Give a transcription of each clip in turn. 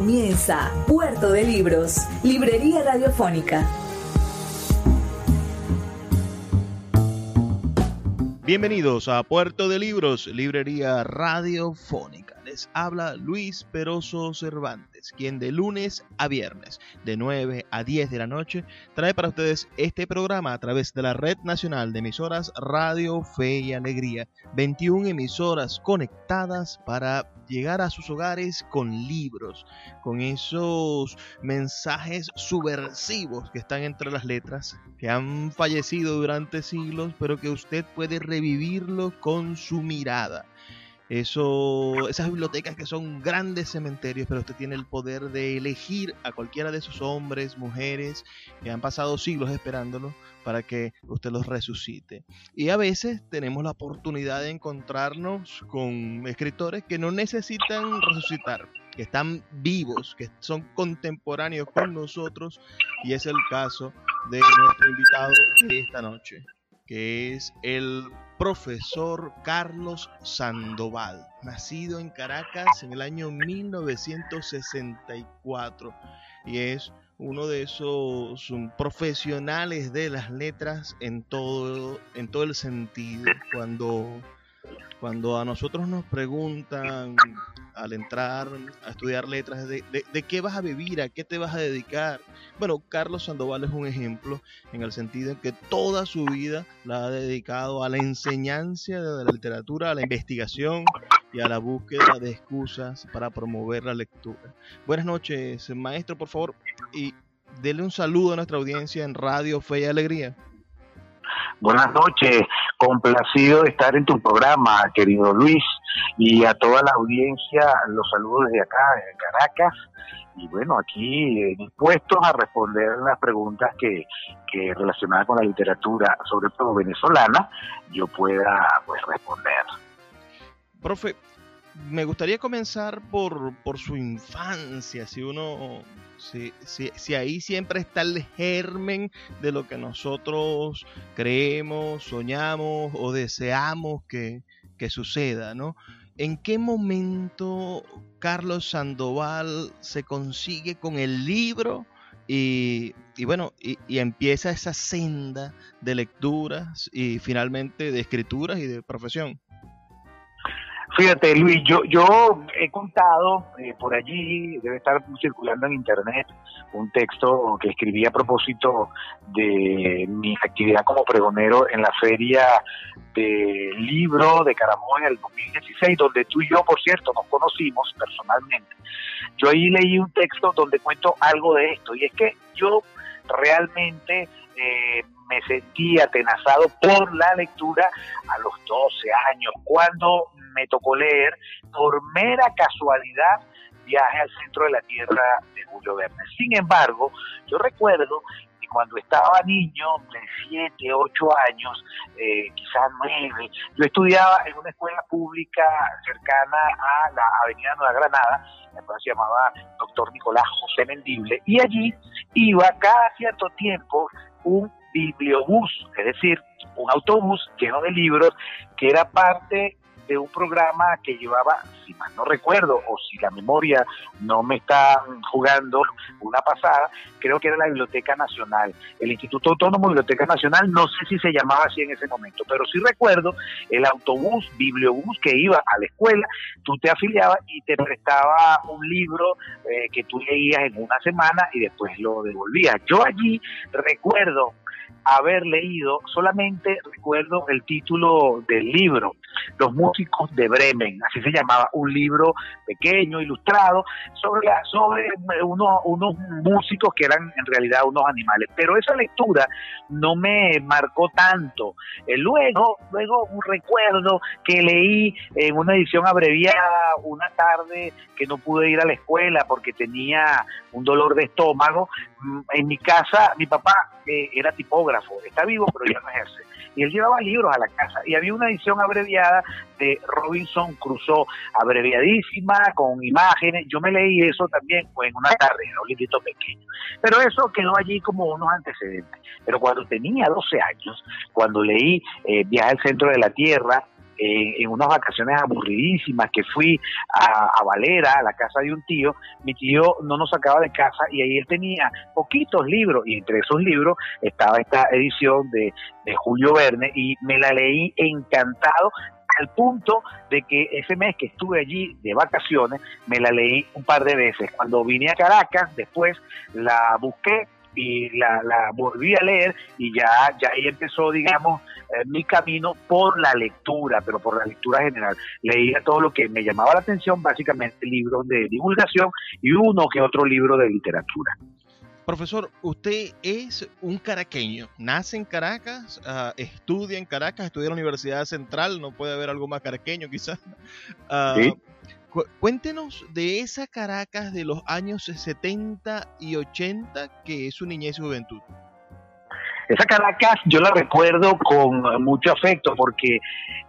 Comienza Puerto de Libros, Librería Radiofónica. Bienvenidos a Puerto de Libros, Librería Radiofónica. Les habla Luis Peroso Cervantes, quien de lunes a viernes, de 9 a 10 de la noche, trae para ustedes este programa a través de la Red Nacional de Emisoras Radio Fe y Alegría. 21 emisoras conectadas para llegar a sus hogares con libros, con esos mensajes subversivos que están entre las letras, que han fallecido durante siglos, pero que usted puede revivirlo con su mirada. Eso, esas bibliotecas que son grandes cementerios, pero usted tiene el poder de elegir a cualquiera de esos hombres, mujeres que han pasado siglos esperándolo para que usted los resucite. Y a veces tenemos la oportunidad de encontrarnos con escritores que no necesitan resucitar, que están vivos, que son contemporáneos con nosotros, y es el caso de nuestro invitado de esta noche, que es el profesor Carlos Sandoval, nacido en Caracas en el año 1964 y es uno de esos profesionales de las letras en todo, en todo el sentido. Cuando, cuando a nosotros nos preguntan al entrar a estudiar letras, de, de, qué vas a vivir? ¿A qué te vas a dedicar? Bueno, Carlos Sandoval es un ejemplo en el sentido en que toda su vida la ha dedicado a la enseñanza de la literatura, a la investigación y a la búsqueda de excusas para promover la lectura. Buenas noches, maestro, por favor, y dele un saludo a nuestra audiencia en Radio Fe y Alegría. Buenas noches, complacido de estar en tu programa, querido Luis, y a toda la audiencia, los saludos desde acá, desde Caracas, y bueno, aquí eh, dispuestos a responder las preguntas que, que relacionadas con la literatura, sobre todo venezolana, yo pueda pues responder. Profe, me gustaría comenzar por, por su infancia, si uno si, si, ahí siempre está el germen de lo que nosotros creemos, soñamos o deseamos que, suceda, ¿no? ¿En qué momento Carlos Sandoval se consigue con el libro y, bueno, y, y, empieza esa senda de lecturas y finalmente de escrituras y de profesión? Fíjate, Luis, yo, yo he contado eh, por allí, debe estar circulando en internet, un texto que escribí a propósito de mi actividad como pregonero en la feria del libro de Caramoy en el 2016, donde tú y yo, por cierto, nos conocimos personalmente. Yo ahí leí un texto donde cuento algo de esto, y es que yo realmente eh, me sentí atenazado por la lectura a los 12 años, cuando me tocó leer por mera casualidad Viaje al centro de la Tierra de Julio Verne. Sin embargo, yo recuerdo que cuando estaba niño, de 7, 8 años, eh, quizás 9, yo estudiaba en una escuela pública cercana a la Avenida Nueva Granada, la cual se llamaba Doctor Nicolás José Mendible, y allí iba cada cierto tiempo un bibliobús, es decir, un autobús lleno de libros que era parte de un programa que llevaba, si mal no recuerdo, o si la memoria no me está jugando una pasada, creo que era la Biblioteca Nacional. El Instituto Autónomo de Biblioteca Nacional, no sé si se llamaba así en ese momento, pero sí recuerdo el autobús, bibliobús que iba a la escuela, tú te afiliabas y te prestaba un libro eh, que tú leías en una semana y después lo devolvías. Yo allí recuerdo haber leído, solamente recuerdo el título del libro, Los músicos de Bremen, así se llamaba, un libro pequeño, ilustrado, sobre, la, sobre uno, unos músicos que eran en realidad unos animales. Pero esa lectura no me marcó tanto. Eh, luego, luego un recuerdo que leí en una edición abreviada una tarde que no pude ir a la escuela porque tenía un dolor de estómago. Mm, en mi casa, mi papá eh, era tipógrafo, está vivo pero ya no ejerce. Y él llevaba libros a la casa y había una edición abreviada de Robinson Crusoe, abreviadísima, con imágenes. Yo me leí eso también en una tarde, era un librito pequeño. Pero eso quedó allí como unos antecedentes. Pero cuando tenía 12 años, cuando leí eh, Viaje al centro de la Tierra, en unas vacaciones aburridísimas que fui a, Valera, a la casa de un tío, mi tío no nos sacaba de casa y ahí él tenía poquitos libros y entre esos libros estaba esta edición de, de Julio Verne y me la leí encantado al punto de que ese mes que estuve allí de vacaciones me la leí un par de veces. Cuando vine a Caracas, después la busqué y la, la volví a leer y ya, ya ahí empezó, digamos, eh, mi camino por la lectura, pero por la lectura general. Leía todo lo que me llamaba la atención, básicamente libros de divulgación y uno que otro libro de literatura. Profesor, usted es un caraqueño, nace en Caracas, uh, estudia en Caracas, estudia en la Universidad Central, no puede haber algo más caraqueño quizás. Uh, ¿Sí? Cuéntenos de esa Caracas de los años 70 y 80 que es su niñez y juventud. Esa Caracas yo la recuerdo con mucho afecto porque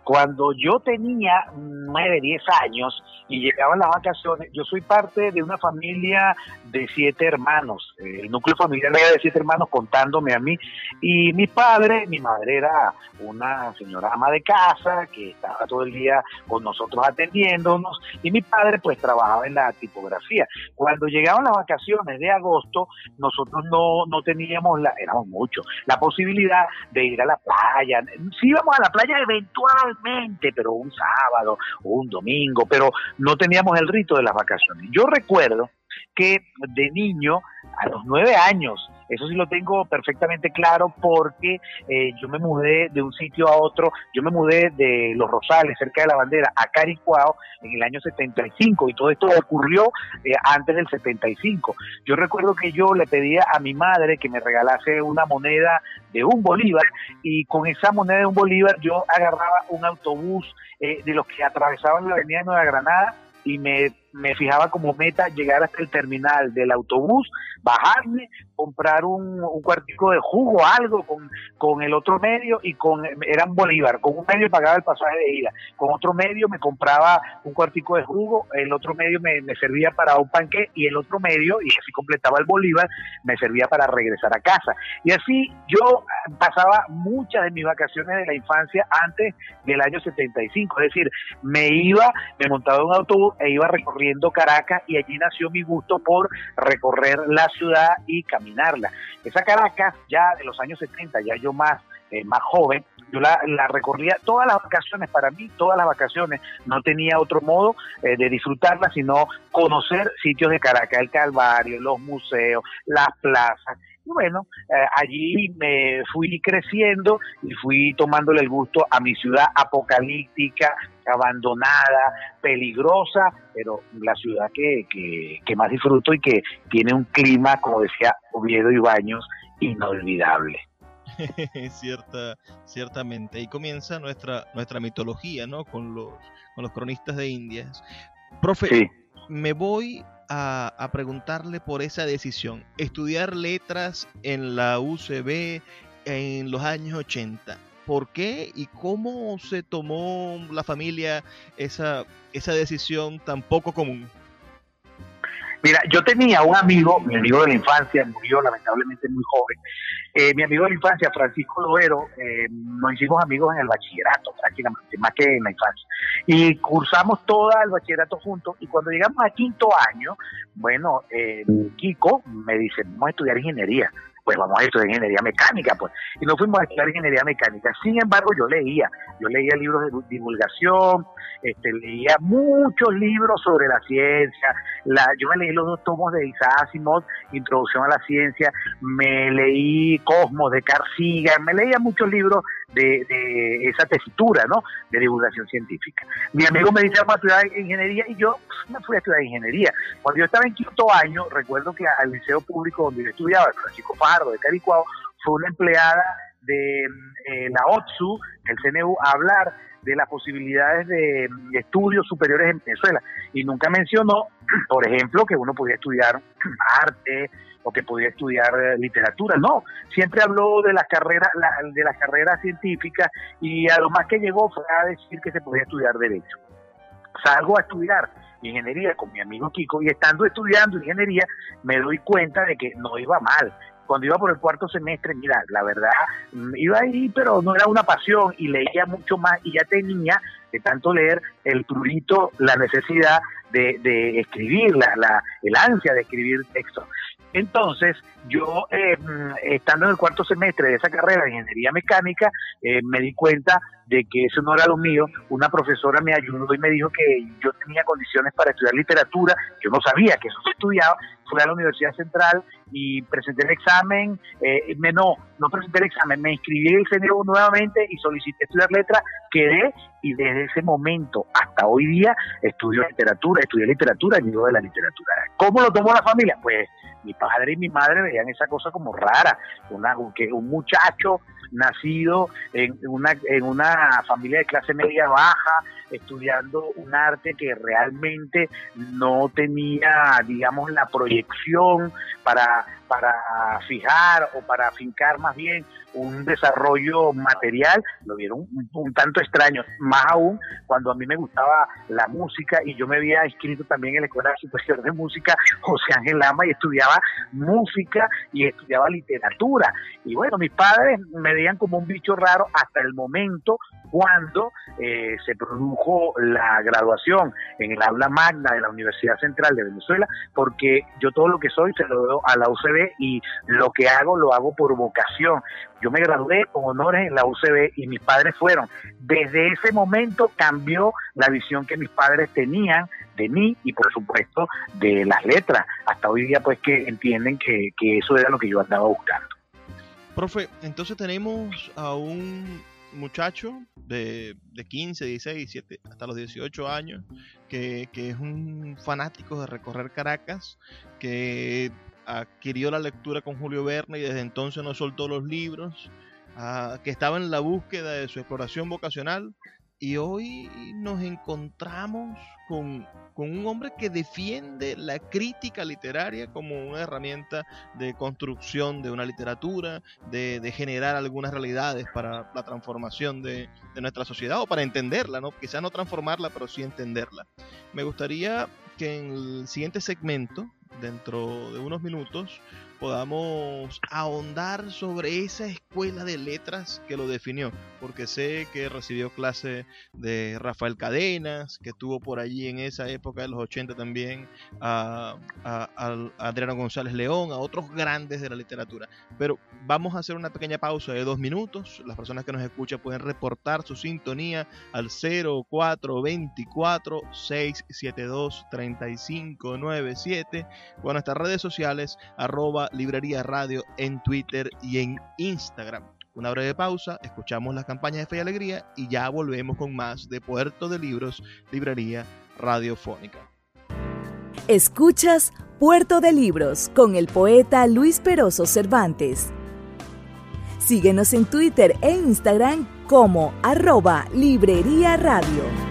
cuando yo tenía 9, 10 años y llegaban las vacaciones, yo soy parte de una familia de siete hermanos, el núcleo familiar era de siete hermanos contándome a mí, y mi padre, mi madre era una señora ama de casa que estaba todo el día con nosotros atendiéndonos, y mi padre pues trabajaba en la tipografía. Cuando llegaban las vacaciones de agosto, nosotros no, no teníamos, la, éramos muchos, la posibilidad de ir a la playa. Sí íbamos a la playa eventualmente, pero un sábado o un domingo, pero no teníamos el rito de las vacaciones. Yo recuerdo que de niño, a los nueve años, eso sí lo tengo perfectamente claro porque eh, yo me mudé de un sitio a otro, yo me mudé de Los Rosales, cerca de la bandera, a Caricuao en el año 75 y todo esto ocurrió eh, antes del 75. Yo recuerdo que yo le pedía a mi madre que me regalase una moneda de un bolívar y con esa moneda de un bolívar yo agarraba un autobús eh, de los que atravesaban la avenida de Nueva Granada y me me fijaba como meta llegar hasta el terminal del autobús, bajarme, comprar un, un cuartico de jugo, algo con, con el otro medio y con, eran bolívar, con un medio pagaba el pasaje de ida, con otro medio me compraba un cuartico de jugo, el otro medio me, me servía para un panque y el otro medio, y así completaba el bolívar, me servía para regresar a casa. Y así yo pasaba muchas de mis vacaciones de la infancia antes del año 75, es decir, me iba, me montaba un autobús e iba recorriendo Caracas y allí nació mi gusto por recorrer la ciudad y caminarla. Esa Caracas ya de los años 70, ya yo más, eh, más joven, yo la, recorría todas las vacaciones, para mí todas las vacaciones, no tenía otro modo eh, de disfrutarla, sino conocer sitios de Caracas, el Calvario, los museos, las plazas. Bueno, eh, allí me fui creciendo y fui tomándole el gusto a mi ciudad apocalíptica, abandonada, peligrosa, pero la ciudad que, que, más disfruto y que tiene un clima, como decía Oviedo y Baños, inolvidable. Cierta, ciertamente. Ahí comienza nuestra, nuestra mitología, ¿no? Con los, con los cronistas de Indias. Profe, me voy a, preguntarle por esa decisión. Estudiar letras en la UCB en los años 80 por qué y cómo se tomó la familia esa, esa decisión tan poco común. Mira, yo tenía un amigo, mi amigo de la infancia, murió lamentablemente muy joven. Eh, mi amigo de la infancia, Francisco Loero, eh, nos hicimos amigos en el bachillerato, prácticamente, más que en la infancia. Y cursamos todo el bachillerato juntos. Y cuando llegamos a quinto año, bueno, eh, Kiko me dice, vamos a estudiar ingeniería. Pues vamos a estudiar ingeniería mecánica, pues. Y nos fuimos a estudiar ingeniería mecánica. Sin embargo, yo leía, yo leía libros de divulgación, este, leía muchos libros sobre la ciencia, la, yo me leí los dos tomos de Isaac Asimov, Introducción a la Ciencia, me leí Cosmos de Carl Sagan, me leía muchos libros de, de, esa tesitura, ¿no? De divulgación científica. Mi amigo me dice, vamos a estudiar ingeniería y yo me fui a estudiar ingeniería. Cuando yo estaba en quinto año, recuerdo que al liceo público donde yo estudiaba, el Francisco Fajardo de Caricuao, fue una empleada de eh, la OTSU, el CNU, a hablar de las posibilidades de, estudios superiores en Venezuela. Y nunca mencionó, por ejemplo, que uno podía estudiar arte o que podía estudiar eh, literatura. No, siempre habló de las carreras, de las carreras científicas y a lo más que llegó fue a decir que se podía estudiar derecho. Salgo a estudiar ingeniería con mi amigo Kiko y estando estudiando ingeniería me doy cuenta de que no iba mal, cuando iba por el cuarto semestre, mira, la verdad, mm, iba ahí, pero no era una pasión y leía mucho más y ya tenía de tanto leer el prurito, la necesidad de, de escribir, la, la, el ansia de escribir textos. Entonces, yo, eh, mm, estando en el cuarto semestre de esa carrera de ingeniería mecánica, eh, me di cuenta de que eso no era lo mío. Una profesora me ayudó y me dijo que yo tenía condiciones para estudiar literatura. Yo no sabía que eso se estudiaba. Fui a la Universidad Central y presenté el examen. Eh, me, no, no presenté el examen, me inscribí en el CNU nuevamente y solicité estudiar letras. Quedé y desde ese momento hasta hoy día estudio literatura, estudié literatura y vivo de la literatura. ¿Cómo lo tomó la familia? Pues mi padre y mi madre veían esa cosa como rara, una, un muchacho nacido en una, en una familia de clase media baja, estudiando un arte que realmente no tenía, digamos, la proyección para, para fijar o para fincar más bien un desarrollo material, lo vieron un, tanto extraño, más aún cuando a mí me gustaba la música y yo me había inscrito también en la Escuela Superior de Música José Ángel Lama y estudiaba música y estudiaba literatura. Y bueno, mis padres me veían como un bicho raro hasta el momento cuando eh, se produjo la graduación en el aula magna de la Universidad Central de Venezuela, porque yo todo lo que soy se lo doy a la UCB y lo que hago lo hago por vocación. Yo me gradué con honores en la UCB y mis padres fueron. Desde ese momento cambió la visión que mis padres tenían de mí y por supuesto de las letras. Hasta hoy día pues que entienden que, que eso era lo que yo andaba buscando. Profe, entonces tenemos a un muchacho de, de 15, 16, 17, hasta los 18 años, que, que, es un fanático de recorrer Caracas, que adquirió la lectura con Julio Verne y desde entonces no soltó los libros, ah, que estaba en la búsqueda de su exploración vocacional y hoy nos encontramos con, un hombre que defiende la crítica literaria como una herramienta de construcción de una literatura, de, generar algunas realidades para la transformación de, de, nuestra sociedad o para entenderla, ¿no? quizás no transformarla, pero sí entenderla. Me gustaría que en el siguiente segmento, dentro de unos minutos, podamos ahondar sobre esa escuela de letras que lo definió, porque sé que recibió clase de Rafael Cadenas, que estuvo por allí en esa época de los 80 también a, Adriano González León, a otros grandes de la literatura. Pero vamos a hacer una pequeña pausa de dos minutos. Las personas que nos escuchan pueden reportar su sintonía al 0424 672 3597 o a nuestras redes sociales arroba Librería Radio en Twitter y en Instagram. Una breve pausa, escuchamos las campañas de Fe y Alegría y ya volvemos con más de Puerto de Libros, Librería Radiofónica. Escuchas Puerto de Libros con el poeta Luis Peroso Cervantes. Síguenos en Twitter e Instagram como arroba Librería Radio.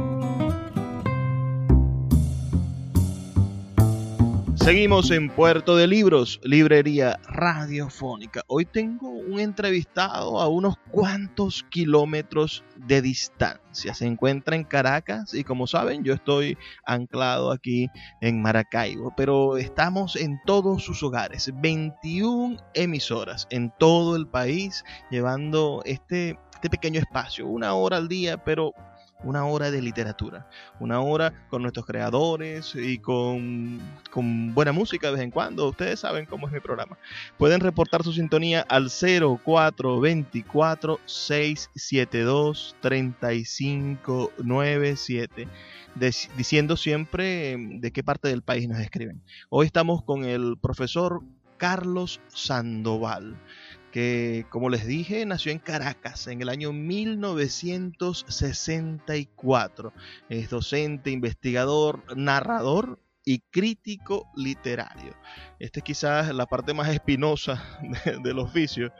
Seguimos en Puerto de Libros, librería radiofónica. Hoy tengo un entrevistado a unos cuantos kilómetros de distancia. Se encuentra en Caracas y como saben yo estoy anclado aquí en Maracaibo, pero estamos en todos sus hogares, 21 emisoras en todo el país, llevando este, este pequeño espacio, una hora al día, pero una hora de literatura, una hora con nuestros creadores y con, buena música de vez en cuando. Ustedes saben cómo es mi programa. Pueden reportar su sintonía al 0424 672 3597 diciendo siempre de qué parte del país nos escriben. Hoy estamos con el profesor Carlos Sandoval que como les dije nació en Caracas en el año 1964. Es docente, investigador, narrador y crítico literario. Esta es quizás la parte más espinosa del oficio.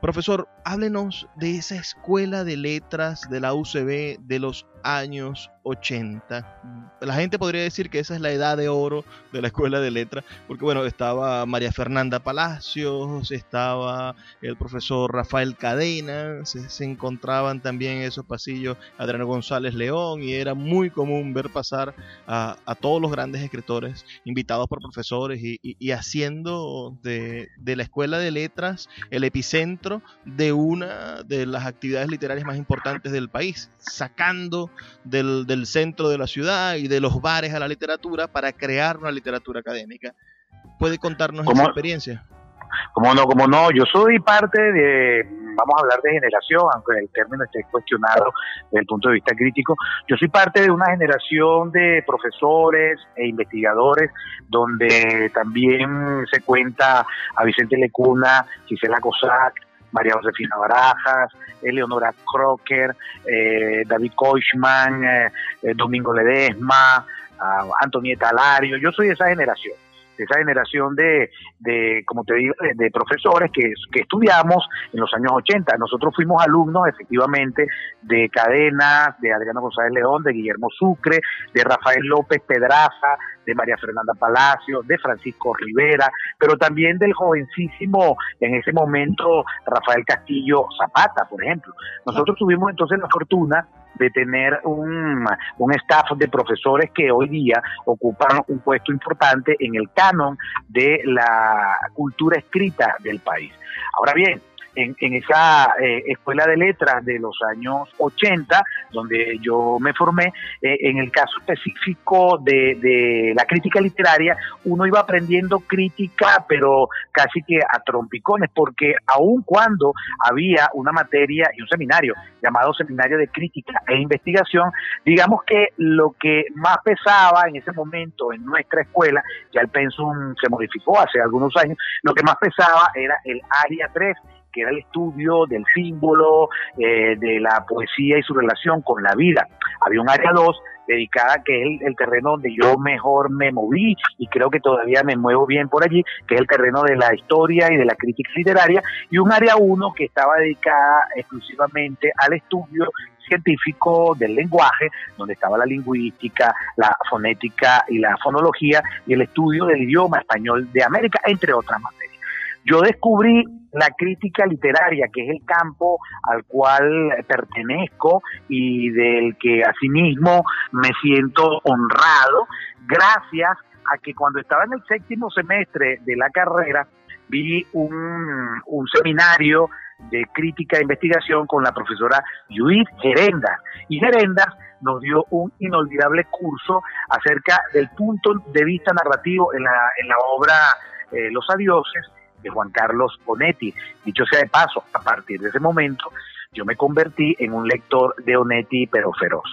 Profesor, háblenos de esa escuela de letras de la UCB de los años 80. La gente podría decir que esa es la edad de oro de la escuela de letras, porque bueno, estaba María Fernanda Palacios, estaba el profesor Rafael Cadena, se, encontraban también en esos pasillos Adriano González León y era muy común ver pasar a, todos los grandes escritores invitados por profesores y, haciendo de, de la escuela de letras el epicentro de una de las actividades literarias más importantes del país, sacando del, del, centro de la ciudad y de los bares a la literatura para crear una literatura académica. ¿Puede contarnos esa experiencia? Como no, como no, yo soy parte de, vamos a hablar de generación, aunque el término esté cuestionado desde el punto de vista crítico, yo soy parte de una generación de profesores e investigadores donde también se cuenta a Vicente Lecuna, Gisela Cosac, María Josefina Barajas, Eleonora Crocker, eh, David Koishman, eh, eh, Domingo Ledesma, Antonieta Alario. Yo soy de esa generación esa generación de, de como te digo, de, profesores que, que, estudiamos en los años 80. Nosotros fuimos alumnos, efectivamente, de Cadenas, de Adriano González León, de Guillermo Sucre, de Rafael López Pedraza, de María Fernanda Palacio, de Francisco Rivera, pero también del jovencísimo, en ese momento, Rafael Castillo Zapata, por ejemplo. Nosotros tuvimos entonces la fortuna de tener un, un staff de profesores que hoy día ocupan un puesto importante en el canon de la cultura escrita del país. Ahora bien, en, esa eh, escuela de letras de los años 80, donde yo me formé, eh, en el caso específico de, la crítica literaria, uno iba aprendiendo crítica, pero casi que a trompicones, porque aun cuando había una materia y un seminario llamado Seminario de Crítica e Investigación, digamos que lo que más pesaba en ese momento en nuestra escuela, ya el pensum se modificó hace algunos años, lo que más pesaba era el área 3 que era el estudio del símbolo, eh, de la poesía y su relación con la vida. Había un área 2 dedicada que es el, terreno donde yo mejor me moví y creo que todavía me muevo bien por allí, que es el terreno de la historia y de la crítica literaria, y un área 1 que estaba dedicada exclusivamente al estudio científico del lenguaje, donde estaba la lingüística, la fonética y la fonología y el estudio del idioma español de América, entre otras materias. Yo descubrí la crítica literaria, que es el campo al cual pertenezco y del que asimismo me siento honrado, gracias a que cuando estaba en el séptimo semestre de la carrera vi un, seminario de crítica e investigación con la profesora Judith Gerenda. Y Gerenda nos dio un inolvidable curso acerca del punto de vista narrativo en la, en la obra eh, Los Adioses de Juan Carlos Onetti. Dicho sea de paso, a partir de ese momento yo me convertí en un lector de Onetti pero feroz.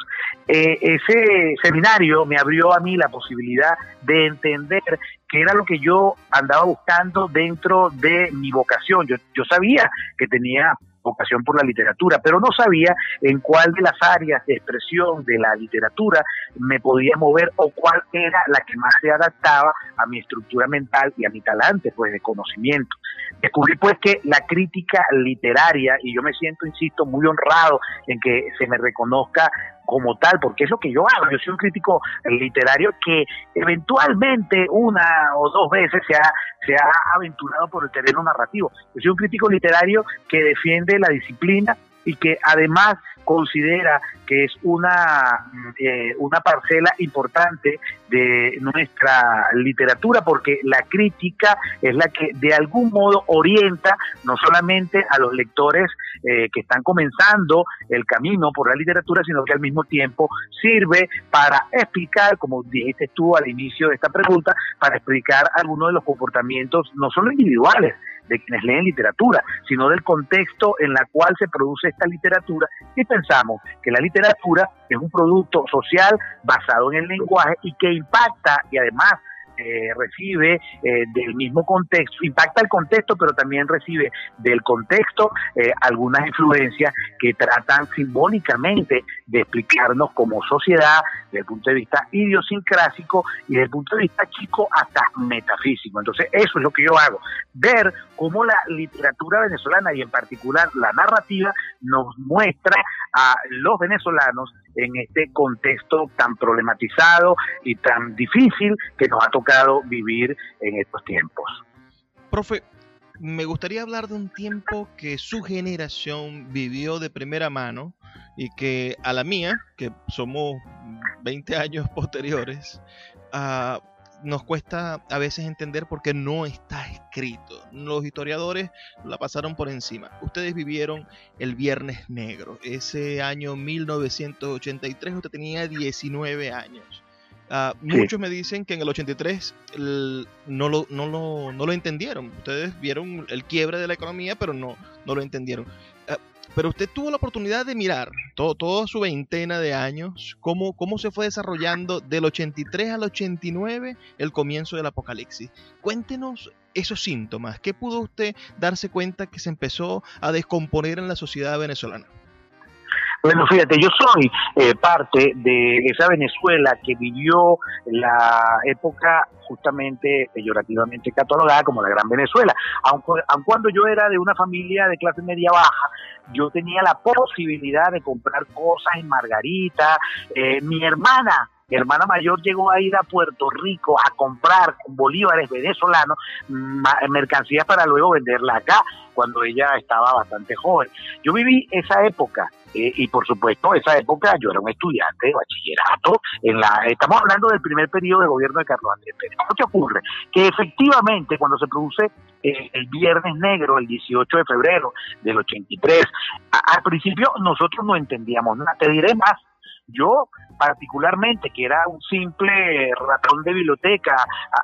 Eh, ese seminario me abrió a mí la posibilidad de entender qué era lo que yo andaba buscando dentro de mi vocación. Yo sabía que tenía vocación por la literatura, pero no sabía en cuál de las áreas de expresión de la literatura me podía mover o cuál era la que más se adaptaba a mi estructura mental y a mi talante pues de conocimiento. Descubrí pues que la crítica literaria, y yo me siento, insisto, muy honrado en que se me reconozca como tal, porque es lo que yo hago. Yo soy un crítico literario que eventualmente una o dos veces se ha, se ha aventurado por el terreno narrativo. Yo soy un crítico literario que defiende la disciplina y que además considera que es una, eh, una parcela importante de nuestra literatura, porque la crítica es la que de algún modo orienta no solamente a los lectores eh, que están comenzando el camino por la literatura, sino que al mismo tiempo sirve para explicar, como dijiste tú al inicio de esta pregunta, para explicar algunos de los comportamientos no solo individuales, de quienes leen literatura, sino del contexto en la cual se produce esta literatura y pensamos que la literatura es un producto social basado en el lenguaje y que impacta y además eh, recibe eh, del mismo contexto, impacta el contexto, pero también recibe del contexto eh, algunas influencias que tratan simbólicamente de explicarnos como sociedad desde el punto de vista idiosincrásico y desde el punto de vista chico hasta metafísico. Entonces, eso es lo que yo hago, ver cómo la literatura venezolana y en particular la narrativa nos muestra a los venezolanos en este contexto tan problematizado y tan difícil que nos ha tocado vivir en estos tiempos. Profe, me gustaría hablar de un tiempo que su generación vivió de primera mano y que a la mía, que somos 20 años posteriores, uh, nos cuesta a veces entender porque no está escrito. Los historiadores la pasaron por encima. Ustedes vivieron el Viernes Negro. Ese año 1983 usted tenía 19 años. Uh, muchos me dicen que en el 83 el, no, lo, no, lo, no, lo, entendieron. Ustedes vieron el quiebre de la economía, pero no, no lo entendieron. Uh, pero usted tuvo la oportunidad de mirar todo, toda su veintena de años, cómo, cómo se fue desarrollando del 83 al 89 el comienzo del apocalipsis. Cuéntenos esos síntomas. ¿Qué pudo usted darse cuenta que se empezó a descomponer en la sociedad venezolana? Bueno, fíjate, yo soy eh, parte de esa Venezuela que vivió la época justamente peyorativamente catalogada como la Gran Venezuela. Aunque, aun cuando yo era de una familia de clase media baja, yo tenía la posibilidad de comprar cosas en Margarita. Eh, mi hermana mi hermana mayor llegó a ir a Puerto Rico a comprar con bolívares venezolanos mercancías para luego venderla acá, cuando ella estaba bastante joven. Yo viví esa época eh, y por supuesto, esa época yo era un estudiante de bachillerato. En la, estamos hablando del primer periodo de gobierno de Carlos Andrés Pérez. ¿Qué ocurre? Que efectivamente, cuando se produce eh, el Viernes Negro, el 18 de febrero del 83, al principio nosotros no entendíamos nada. Te diré más, yo particularmente, que era un simple ratón de biblioteca,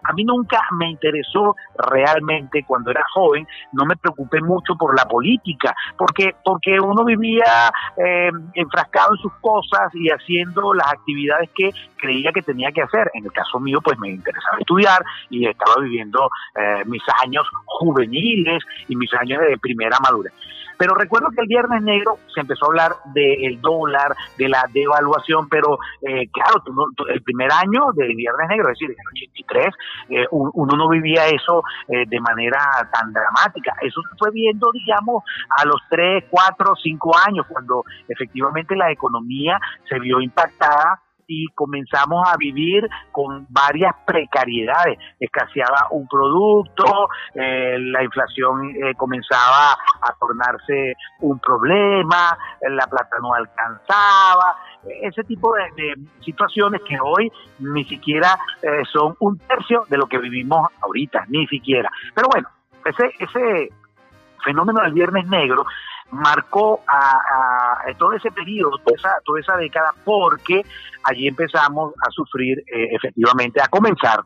a, mí nunca me interesó realmente cuando era joven, no me preocupé mucho por la política, porque, porque uno vivía eh, enfrascado en sus cosas y haciendo las actividades que creía que tenía que hacer. En el caso mío, pues me interesaba estudiar y estaba viviendo eh, mis años juveniles y mis años de primera madurez. Pero recuerdo que el Viernes Negro se empezó a hablar del dólar, de la devaluación, pero eh, claro, el primer año del Viernes Negro, es decir, en el 83, eh, uno no vivía eso eh, de manera tan dramática. Eso se fue viendo, digamos, a los 3, 4, 5 años, cuando efectivamente la economía se vio impactada y comenzamos a vivir con varias precariedades. Escaseaba un producto, eh, la inflación eh, comenzaba a tornarse un problema, la plata no alcanzaba, ese tipo de, situaciones que hoy ni siquiera eh, son un tercio de lo que vivimos ahorita, ni siquiera. Pero bueno, ese, ese fenómeno del Viernes Negro marcó a, todo ese periodo, toda esa, toda esa década, porque allí empezamos a sufrir eh, efectivamente, a comenzar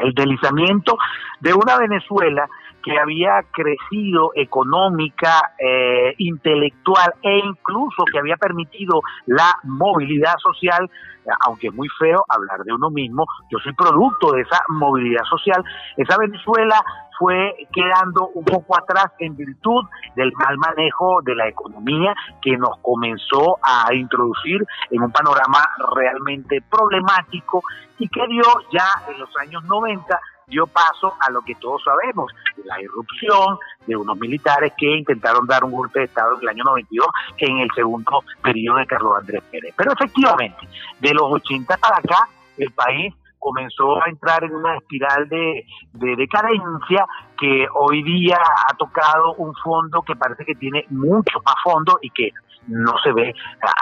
el deslizamiento de una Venezuela que había crecido económica, eh, intelectual e incluso que había permitido la movilidad social, aunque es muy feo hablar de uno mismo, yo soy producto de esa movilidad social, esa Venezuela fue quedando un poco atrás en virtud del mal manejo de la economía que nos comenzó a introducir en un panorama realmente problemático y que dio ya en los años 90 dio paso a lo que todos sabemos, la irrupción de unos militares que intentaron dar un golpe de Estado en el año 92 en el segundo periodo de Carlos Andrés Pérez. Pero efectivamente, de los 80 para acá, el país comenzó a entrar en una espiral de, decadencia que hoy día ha tocado un fondo que parece que tiene mucho más fondo y que no se ve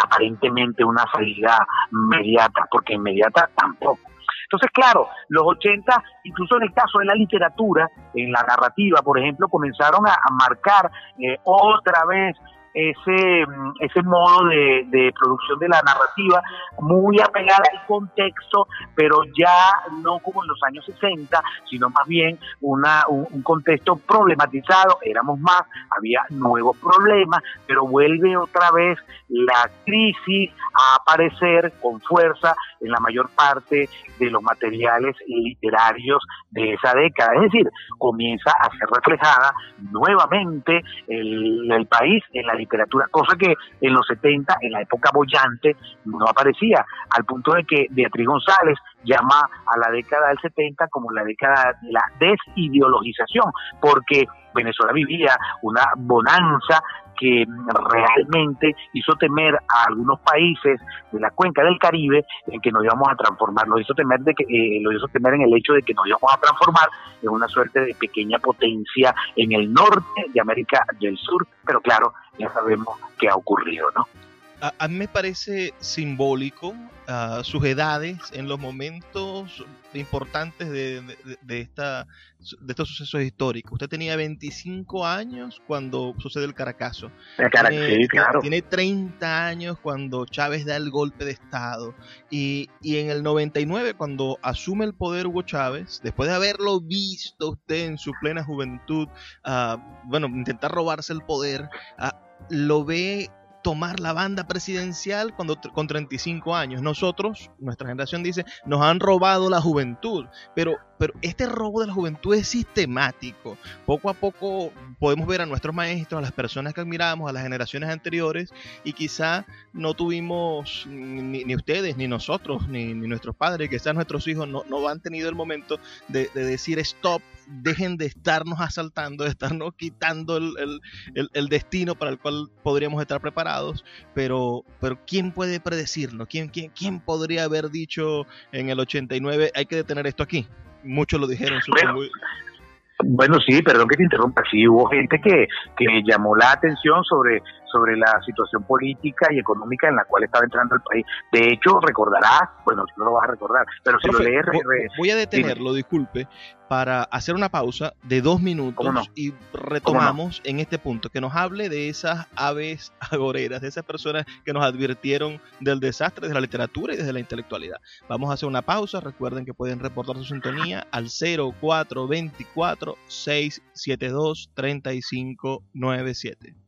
aparentemente una salida inmediata, porque inmediata tampoco. Entonces, claro, los 80, incluso en el caso de la literatura, en la narrativa, por ejemplo, comenzaron a, marcar eh, otra vez ese, mm, ese modo de, de, producción de la narrativa muy apegada al contexto, pero ya no como en los años 60, sino más bien una, un, contexto problematizado, éramos más, había nuevos problemas, pero vuelve otra vez la crisis a aparecer con fuerza en la mayor parte de los materiales literarios de esa década. Es decir, comienza a ser reflejada nuevamente el, país en la literatura, cosa que en los 70, en la época bollante, no aparecía, al punto de que Beatriz González llama a la década del 70 como la década de la desideologización, porque Venezuela vivía una bonanza que realmente hizo temer a algunos países de la cuenca del Caribe en que nos íbamos a transformar, lo hizo temer de que eh, lo hizo temer en el hecho de que nos íbamos a transformar en una suerte de pequeña potencia en el norte de América del Sur, pero claro, ya sabemos qué ha ocurrido, ¿no? A, mí me parece simbólico uh, sus edades en los momentos importantes de, de, esta, de estos sucesos históricos. Usted tenía 25 años cuando sucede el Caracazo. tiene, claro. tiene 30 años cuando Chávez da el golpe de Estado. Y, y, en el 99, cuando asume el poder Hugo Chávez, después de haberlo visto usted en su plena juventud, uh, bueno, intentar robarse el poder, uh, lo ve tomar la banda presidencial cuando, con 35 años. Nosotros, nuestra generación dice, nos han robado la juventud, pero pero este robo de la juventud es sistemático. Poco a poco podemos ver a nuestros maestros, a las personas que admiramos, a las generaciones anteriores, y quizá no tuvimos, ni, ustedes, ni nosotros, ni, nuestros padres, quizás nuestros hijos no, no han tenido el momento de, decir stop, dejen de estarnos asaltando, de estarnos quitando el, el, destino para el cual podríamos estar preparados, pero, pero ¿quién puede predecirlo? ¿Quién, quién, ¿Quién podría haber dicho en el 89 hay que detener esto aquí? Muchos lo dijeron. Bueno, sí, perdón que te interrumpa. Sí, hubo gente que, que llamó la atención sobre, sobre la situación política y económica en la cual estaba entrando el país. De hecho, recordarás, bueno, no lo vas a recordar, pero si lo lees... Voy, a detenerlo, disculpe, para hacer una pausa de dos minutos y retomamos en este punto, que nos hable de esas aves agoreras, de esas personas que nos advirtieron del desastre desde la literatura y desde la intelectualidad. Vamos a hacer una pausa, recuerden que pueden reportar su sintonía al 0424 672 3597.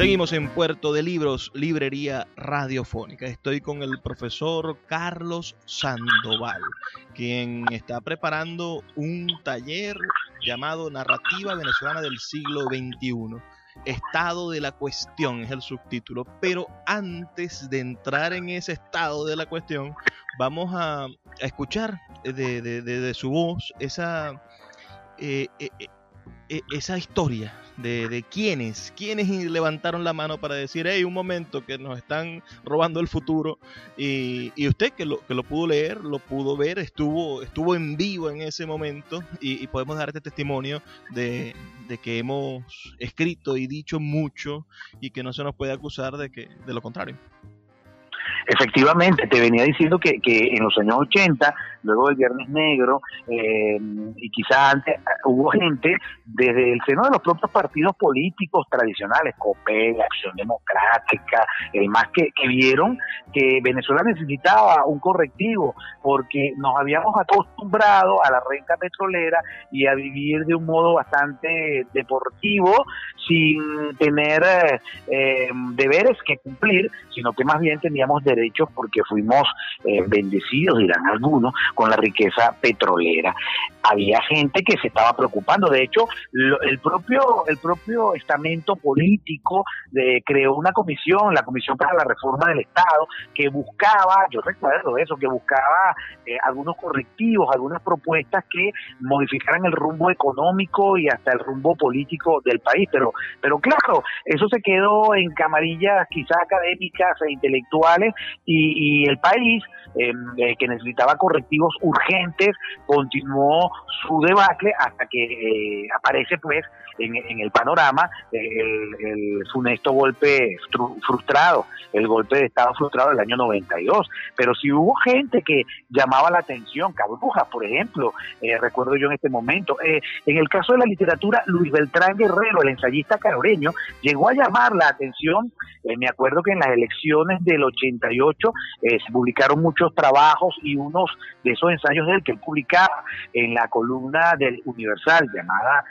Seguimos en Puerto de Libros, Librería Radiofónica. Estoy con el profesor Carlos Sandoval, quien está preparando un taller llamado Narrativa Venezolana del siglo XXI. Estado de la cuestión es el subtítulo, pero antes de entrar en ese estado de la cuestión, vamos a, escuchar de, su voz esa, eh, eh, eh, esa historia de, de quiénes, quiénes levantaron la mano para decir, hey, un momento que nos están robando el futuro. Y, y usted que lo, que lo pudo leer, lo pudo ver, estuvo, estuvo en vivo en ese momento y, podemos dar este testimonio de, de, que hemos escrito y dicho mucho y que no se nos puede acusar de, que, de lo contrario. Efectivamente, te venía diciendo que, que en los años 80, luego del Viernes Negro, eh, y quizá antes, hubo gente desde el seno de los propios partidos políticos tradicionales, COPE, Acción Democrática, el más que, que vieron que Venezuela necesitaba un correctivo porque nos habíamos acostumbrado a la renta petrolera y a vivir de un modo bastante deportivo sin tener eh, deberes que cumplir, sino que más bien teníamos derechos porque fuimos eh, bendecidos, dirán algunos, con la riqueza petrolera. Había gente que se estaba preocupando, de hecho, el propio el propio estamento político de, creó una comisión, la Comisión para la Reforma del Estado, que buscaba, yo recuerdo eso, que buscaba eh, algunos correctivos, algunas propuestas que modificaran el rumbo económico y hasta el rumbo político del país, pero pero claro, eso se quedó en camarillas quizás académicas e intelectuales y, el país em, eh, que necesitaba correctivos urgentes continuó su debacle hasta que eh, aparece pues en, el panorama el, el, funesto golpe frustrado, el golpe de Estado frustrado del año 92. Pero si hubo gente que llamaba la atención, Cabruja, por ejemplo, eh, recuerdo yo en este momento. Eh, en el caso de la literatura, Luis Beltrán Guerrero, el ensayista caroreño, llegó a llamar la atención. Eh, me acuerdo que en las elecciones del 88 se publicaron muchos trabajos y unos de esos ensayos de él que él publicaba en la columna del Universal llamada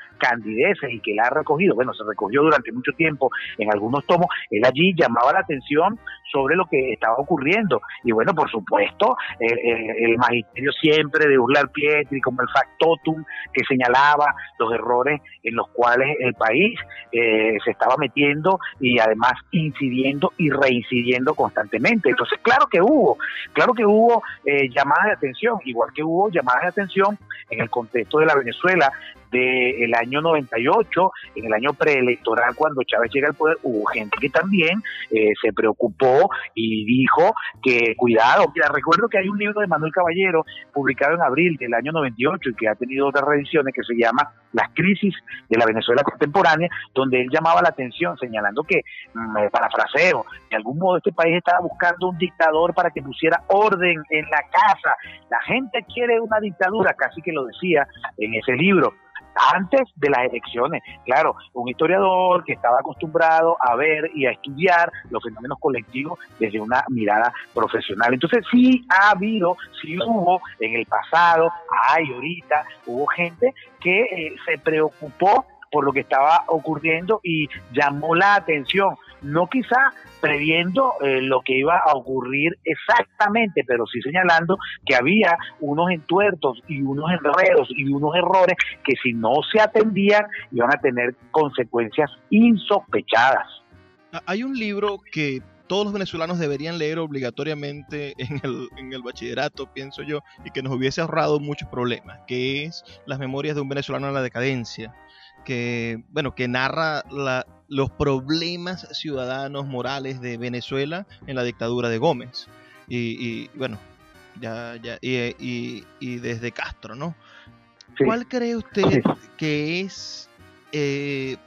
Y que él ha recogido, bueno, se recogió durante mucho tiempo en algunos tomos, él allí llamaba la atención sobre lo que estaba ocurriendo. Y bueno, por supuesto, el, magisterio siempre de Urlar Pietri, como el factotum que señalaba los errores en los cuales el país eh, se estaba metiendo y además incidiendo y reincidiendo constantemente. Entonces, claro que hubo, claro que hubo eh, llamadas de atención, igual que hubo llamadas de atención en el contexto de la Venezuela del año 98, en el año preelectoral, cuando Chávez llega al poder, hubo gente que también eh, se preocupó y dijo que cuidado. Mira, recuerdo que hay un libro de Manuel Caballero publicado en abril del año 98 y que ha tenido otras reediciones que se llama Las crisis de la Venezuela contemporánea, donde él llamaba la atención señalando que, mm, eh, parafraseo, de algún modo este país estaba buscando un dictador para que pusiera orden en la casa. La gente quiere una dictadura, casi que lo decía en ese libro antes de las elecciones. Claro, un historiador que estaba acostumbrado a ver y a estudiar los fenómenos colectivos desde una mirada profesional. Entonces sí ha habido, sí hubo en el pasado, hay ahorita, hubo gente que eh, se preocupó por lo que estaba ocurriendo y llamó la atención, no quizá previendo eh, lo que iba a ocurrir exactamente, pero sí señalando que había unos entuertos y unos enredos y unos errores que si no se atendían iban a tener consecuencias insospechadas. Ah, hay un libro que todos los venezolanos deberían leer obligatoriamente en el, en el, bachillerato, pienso yo, y que nos hubiese ahorrado muchos problemas, que es Las Memorias de un venezolano en la decadencia, que, bueno, que narra la, los problemas ciudadanos morales de Venezuela en la dictadura de Gómez. Y, bueno, ya, ya, y, y, desde Castro, ¿no? ¿Cuál cree usted que es eh,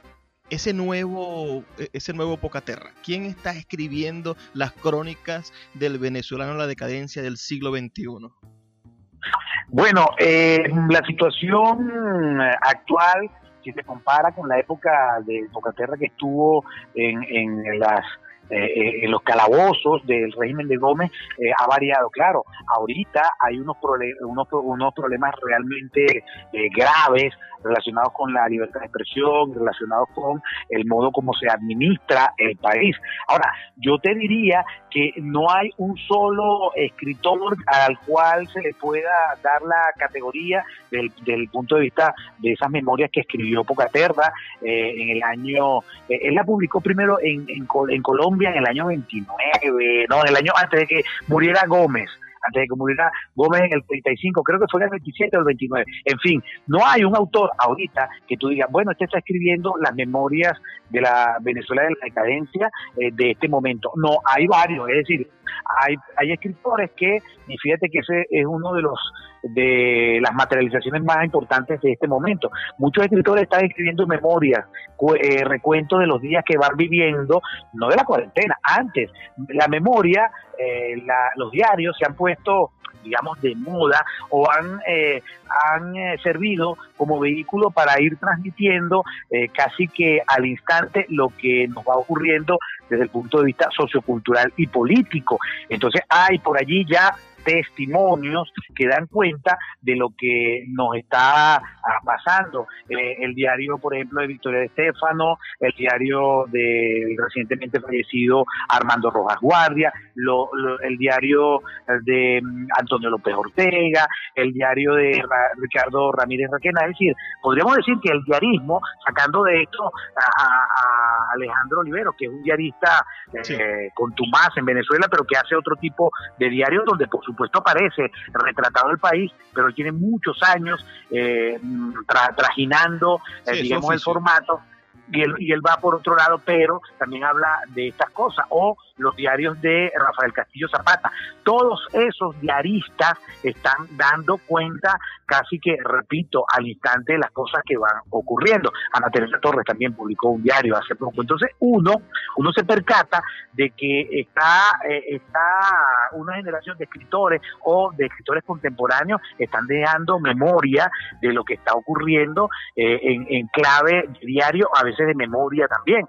ese nuevo, e, ese nuevo Pocaterra? ¿Quién está escribiendo las crónicas del venezolano en la decadencia del siglo XXI? Bueno, eh, la situación actual si se compara con la época de Bocaterra que estuvo en, en las eh, en los calabozos del régimen de Gómez eh, ha variado. Claro, ahorita hay unos, unos, unos problemas realmente eh, graves relacionados con la libertad de expresión, relacionados con el modo como se administra el país. Ahora, yo te diría que no hay un solo escritor al cual se le pueda dar la categoría del, del punto de vista de esas memorias que escribió Pocaterra en el año, él la publicó primero en, en, en Colombia, en el año 29, no, en el año antes de que muriera Gómez antes de que muriera Gómez en el 35, creo que fue en el 27 o el 29. En fin, no hay un autor ahorita que tú digas, bueno, este está escribiendo las memorias de la Venezuela de la decadencia eh, de este momento. No, hay varios, es decir, Hay, hay escritores que, y fíjate que ese es uno de los de las materializaciones más importantes de este momento. Muchos escritores están escribiendo memorias, eh, recuentos de los días que van viviendo, no de la cuarentena, antes. La memoria, eh, los diarios se han puesto digamos, de moda o han, eh, han eh, servido como vehículo para ir transmitiendo eh, casi que al instante lo que nos va ocurriendo desde el punto de vista sociocultural y político. Entonces hay por allí ya testimonios que dan cuenta de lo que nos está ah, pasando. Eh, el diario, por ejemplo, de Victoria de Estefano, el diario de recientemente fallecido Armando Rojas Guardia, el diario de mm, Antonio López Ortega, el diario de Ricardo Ramírez Raquena. Es decir, podríamos decir que el diarismo, sacando de esto a, Alejandro Olivero, que es un diarista eh, contumaz en Venezuela, pero que hace otro tipo de diarios donde por supuesto aparece retratado el país, pero tiene muchos años eh, trajinando, eh, digamos, el formato y él, y él va por otro lado, pero también habla de estas cosas. O los diarios de Rafael Castillo Zapata. Todos esos diaristas están dando cuenta casi que, repito, al instante de las cosas que van ocurriendo. Ana Teresa Torres también publicó un diario hace poco. Entonces uno, uno se percata de que está, eh, está una generación de escritores o de escritores contemporáneos están dejando memoria de lo que está ocurriendo eh, en, en, clave diario, a veces de memoria también.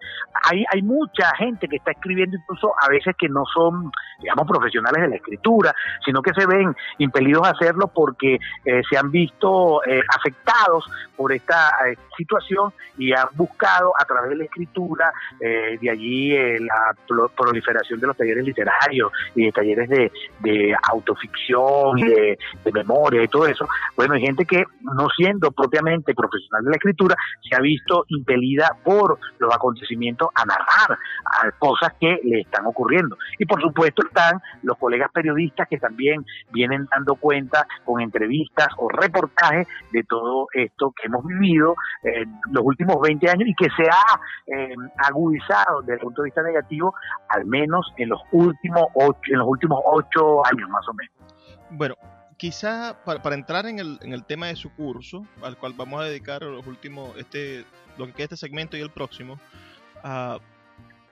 Hay, hay mucha gente que está escribiendo incluso a veces que no son, digamos, profesionales de la escritura, sino que se ven impelidos a hacerlo porque eh, se han visto eh, afectados por esta eh, situación y han buscado a través de la escritura, de allí la proliferación de los talleres literarios y de talleres de, de autoficción, de, de memoria y todo eso. Bueno, hay gente que no siendo propiamente profesional de la escritura, se ha visto impelida por los acontecimientos a narrar a cosas que le están ocurriendo. Y por supuesto están los colegas periodistas que también vienen dando cuenta con entrevistas o reportajes de todo esto que hemos vivido en los últimos 20 años y que se ha eh, agudizado desde el punto de vista negativo, al menos en los últimos ocho, en los últimos ocho años más o menos. Bueno, quizá para, entrar en el, en el, tema de su curso, al cual vamos a dedicar los últimos, este, lo que queda este segmento y el próximo, uh,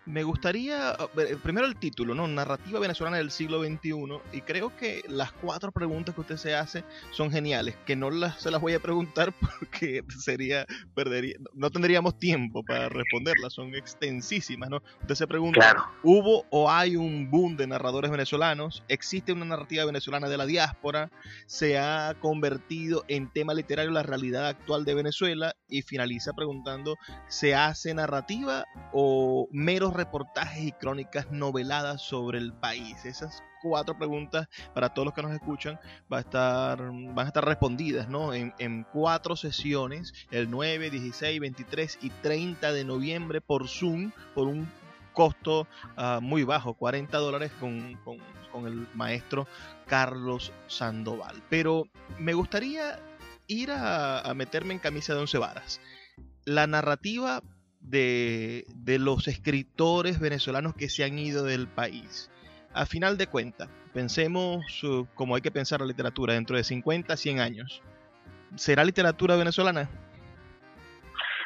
me gustaría, ah, primero el título, ¿no? Narrativa venezolana del siglo XXI. Y creo que las cuatro preguntas que usted se hace son geniales. Que no las, se las voy a preguntar porque sería, perdería, no tendríamos tiempo para responderlas. Son extensísimas, ¿no? Usted se pregunta, ¿hubo o hay un boom de narradores venezolanos? ¿Existe una narrativa venezolana de la diáspora? ¿Se ha convertido en tema literario la realidad actual de Venezuela? Y finaliza preguntando, ¿se hace narrativa o meros reportajes y crónicas noveladas sobre el país? Esas cuatro preguntas para todos los que nos escuchan va a estar, van a estar respondidas ¿no? en, cuatro sesiones, el 9, 16, 23 y 30 de noviembre por Zoom, por un costo ah, muy bajo, 40 dólares con, con, el maestro Carlos Sandoval. Pero me gustaría ir a, a meterme en camisa de once varas. La narrativa de, los escritores venezolanos que se han ido del país. A final de cuentas, pensemos uh, como hay que pensar la literatura dentro de 50, 100 años. ¿Será literatura venezolana?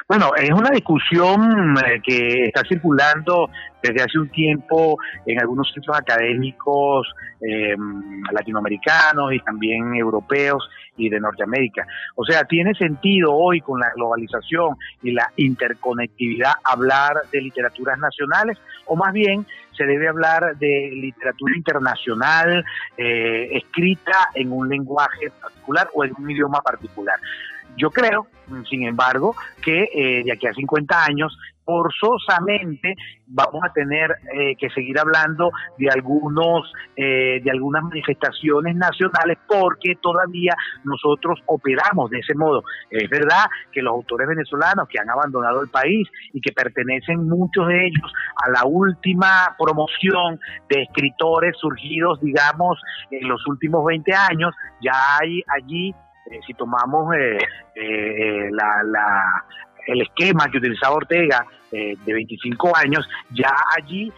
Bueno, es una discusión eh, que está circulando desde hace un tiempo en algunos centros académicos em, latinoamericanos y también europeos y de Norteamérica. O sea, tiene sentido hoy con la globalización y la interconectividad hablar de literaturas nacionales o más bien se debe hablar de literatura internacional eh, escrita en un lenguaje particular o en un idioma particular. Yo creo, sin embargo, que eh, de aquí a 50 años forzosamente vamos a tener eh, que seguir hablando de algunos eh, de algunas manifestaciones nacionales porque todavía nosotros operamos de ese modo. Es verdad que los autores venezolanos que han abandonado el país y que pertenecen muchos de ellos a la última promoción de escritores surgidos digamos en los últimos 20 años ya hay allí eh, si tomamos eh, eh, la, el esquema que utilizaba Ortega de 25 años, ya allí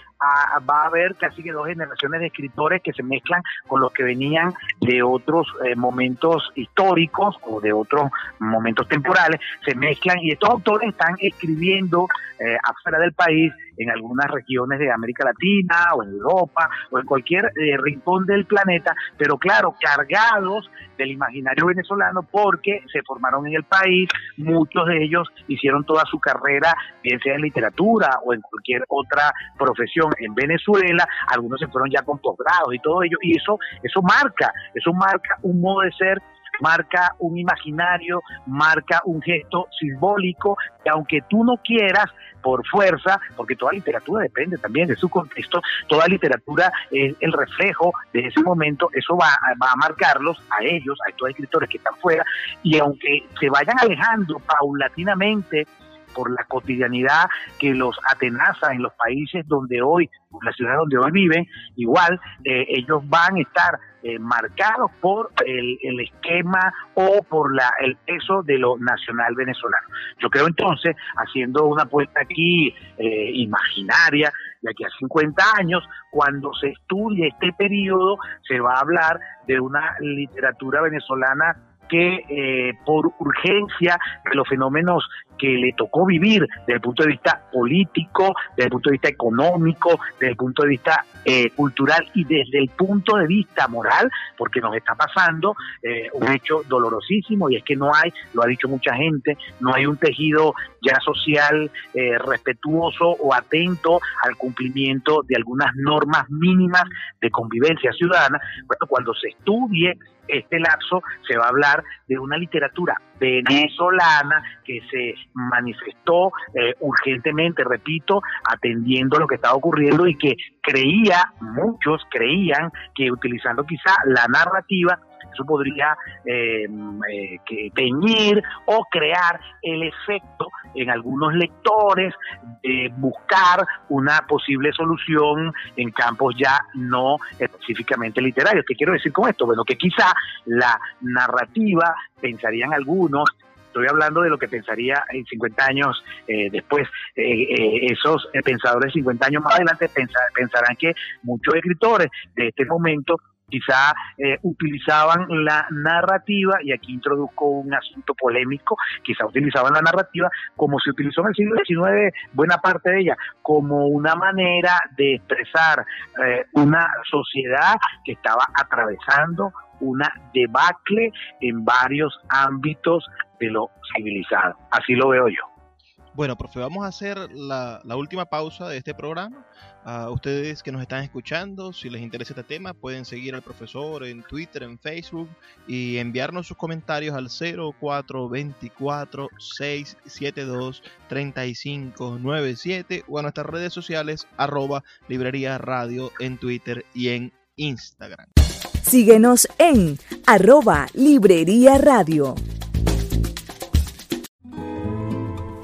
va a haber casi que dos generaciones de escritores que se mezclan con los que venían de otros eh, momentos históricos o de otros momentos temporales, se mezclan y estos autores están escribiendo eh, afuera del país en algunas regiones de América Latina o en Europa o en cualquier eh, rincón del planeta, pero claro, cargados del imaginario venezolano porque se formaron en el país, muchos de ellos hicieron toda su carrera, bien sea en literatura o en cualquier otra profesión en Venezuela, algunos se fueron ya con posgrados y todo ello, y eso, eso marca, eso marca un modo de ser marca un imaginario, marca un gesto simbólico que aunque tú no quieras, por fuerza, porque toda literatura depende también de su contexto, toda literatura es el reflejo de ese momento, eso va, va a marcarlos a ellos, a estos escritores que están fuera, y aunque se vayan alejando paulatinamente por la cotidianidad que los atenaza en los países donde hoy, la ciudad donde hoy viven, igual eh, ellos van a estar eh, marcados por el, esquema o por la, el peso de lo nacional venezolano. Yo creo entonces, haciendo una apuesta aquí eh, imaginaria, de aquí a 50 años, cuando se estudie este periodo, se va a hablar de una literatura venezolana que eh, por urgencia de los fenómenos que le tocó vivir desde el punto de vista político, desde el punto de vista económico, desde el punto de vista eh, cultural y desde el punto de vista moral, porque nos está pasando eh, un hecho dolorosísimo y es que no hay, lo ha dicho mucha gente, no hay un tejido ya social respetuoso o atento al cumplimiento de algunas normas mínimas de convivencia ciudadana. Bueno, cuando se estudie este lapso se va a hablar de una literatura venezolana que se manifestó eh, urgentemente, repito, atendiendo lo que estaba ocurriendo y que creía, muchos creían que utilizando quizá la narrativa eso podría eh, eh, teñir o crear el efecto en algunos lectores de buscar una posible solución en campos ya no específicamente literarios. ¿Qué quiero decir con esto? Bueno, que quizá la narrativa, pensarían algunos, estoy hablando de lo que pensaría en 50 años eh, después. esos pensadores 50 años más adelante pensarán que muchos escritores de este momento quizá eh, utilizaban la narrativa, y aquí introduzco un asunto polémico, quizá utilizaban la narrativa como se utilizó en el siglo XIX, buena parte de ella, como una manera de expresar eh, una sociedad que estaba atravesando una debacle en varios ámbitos de lo civilizado. Así lo veo yo. Bueno, profe, vamos a hacer la, última pausa de este programa. A ustedes que nos están escuchando, si les interesa este tema, pueden seguir al profesor en Twitter, en Facebook y enviarnos sus comentarios al 0424 672 3597 o a nuestras redes sociales arroba librería radio en Twitter y en Instagram. Síguenos en arroba librería radio.